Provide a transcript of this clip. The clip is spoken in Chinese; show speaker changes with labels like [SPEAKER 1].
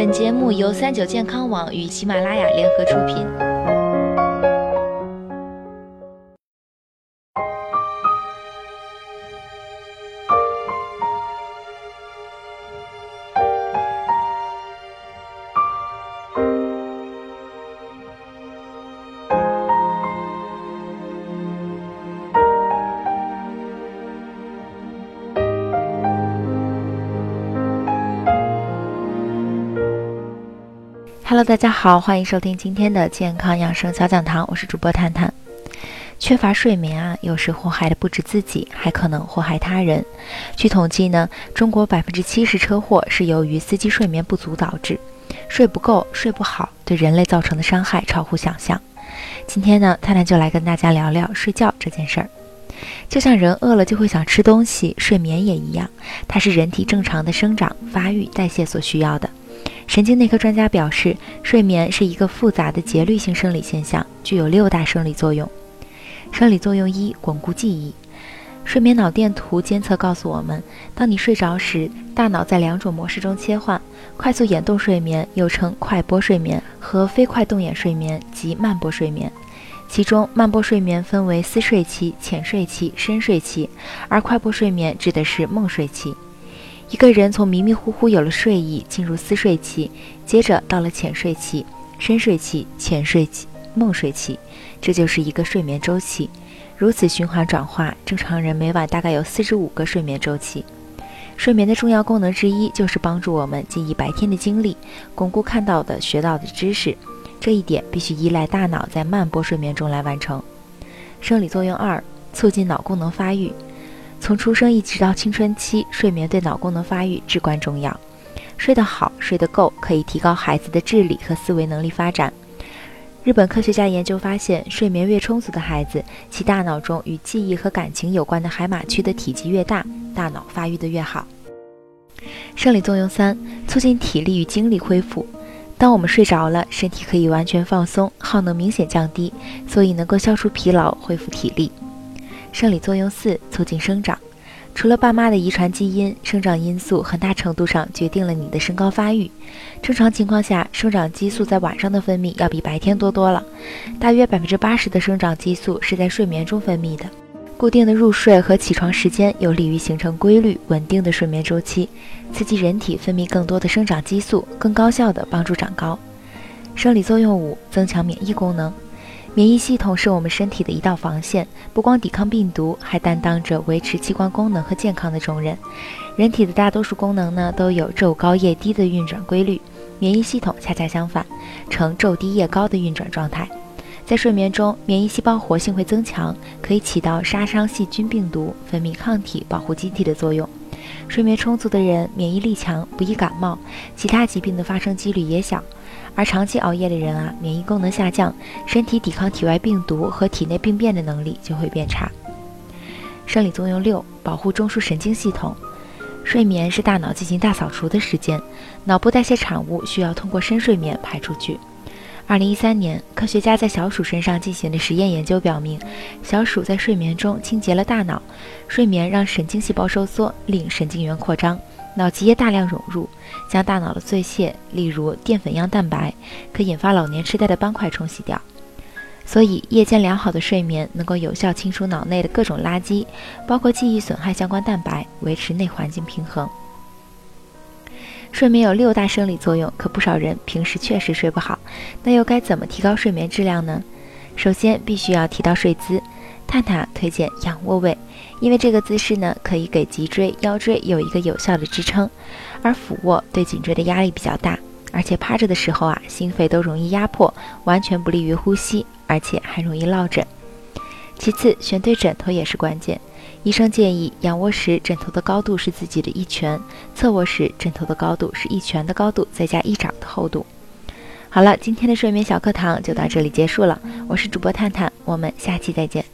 [SPEAKER 1] 本节目由三九健康网与喜马拉雅联合出品。Hello，大家好，欢迎收听今天的健康养生小讲堂，我是主播探探。缺乏睡眠啊，有时祸害的不止自己，还可能祸害他人。据统计呢，中国百分之七十车祸是由于司机睡眠不足导致。睡不够、睡不好，对人类造成的伤害超乎想象。今天呢，探探就来跟大家聊聊睡觉这件事儿。就像人饿了就会想吃东西，睡眠也一样，它是人体正常的生长、发育、代谢所需要的。神经内科专家表示，睡眠是一个复杂的节律性生理现象，具有六大生理作用。生理作用一：巩固记忆。睡眠脑电图监测告诉我们，当你睡着时，大脑在两种模式中切换：快速眼动睡眠又称快波睡眠和非快动眼睡眠及慢波睡眠。其中，慢波睡眠分为思睡期、浅睡期、深睡期，而快波睡眠指的是梦睡期。一个人从迷迷糊糊有了睡意，进入思睡期，接着到了浅睡期、深睡期、浅睡期、梦睡期，这就是一个睡眠周期。如此循环转化，正常人每晚大概有四十五个睡眠周期。睡眠的重要功能之一就是帮助我们记忆白天的经历，巩固看到的、学到的知识。这一点必须依赖大脑在慢波睡眠中来完成。生理作用二：促进脑功能发育。从出生一直到青春期，睡眠对脑功能发育至关重要。睡得好、睡得够，可以提高孩子的智力和思维能力发展。日本科学家研究发现，睡眠越充足的孩子，其大脑中与记忆和感情有关的海马区的体积越大，大脑发育的越好。生理作用三：促进体力与精力恢复。当我们睡着了，身体可以完全放松，耗能明显降低，所以能够消除疲劳，恢复体力。生理作用四：促进生长。除了爸妈的遗传基因，生长因素很大程度上决定了你的身高发育。正常情况下，生长激素在晚上的分泌要比白天多多了，大约百分之八十的生长激素是在睡眠中分泌的。固定的入睡和起床时间有利于形成规律稳定的睡眠周期，刺激人体分泌更多的生长激素，更高效地帮助长高。生理作用五：增强免疫功能。免疫系统是我们身体的一道防线，不光抵抗病毒，还担当着维持器官功能和健康的重任。人体的大多数功能呢，都有昼高夜低的运转规律，免疫系统恰恰相反，呈昼低夜高的运转状态。在睡眠中，免疫细胞活性会增强，可以起到杀伤细菌、病毒、分泌抗体、保护机体的作用。睡眠充足的人，免疫力强，不易感冒，其他疾病的发生几率也小。而长期熬夜的人啊，免疫功能下降，身体抵抗体外病毒和体内病变的能力就会变差。生理作用六：保护中枢神经系统。睡眠是大脑进行大扫除的时间，脑部代谢产物需要通过深睡眠排出去。二零一三年，科学家在小鼠身上进行的实验研究表明，小鼠在睡眠中清洁了大脑，睡眠让神经细胞收缩，令神经元扩张。脑脊液大量涌入，将大脑的碎屑，例如淀粉样蛋白，可引发老年痴呆的斑块冲洗掉。所以，夜间良好的睡眠能够有效清除脑内的各种垃圾，包括记忆损害相关蛋白，维持内环境平衡。睡眠有六大生理作用，可不少人平时确实睡不好。那又该怎么提高睡眠质量呢？首先，必须要提到睡姿。探探推荐仰卧位，因为这个姿势呢，可以给脊椎、腰椎有一个有效的支撑，而俯卧对颈椎的压力比较大，而且趴着的时候啊，心肺都容易压迫，完全不利于呼吸，而且还容易落枕。其次，选对枕头也是关键。医生建议仰卧时枕头的高度是自己的一拳，侧卧时枕头的高度是一拳的高度再加一掌的厚度。好了，今天的睡眠小课堂就到这里结束了，我是主播探探，我们下期再见。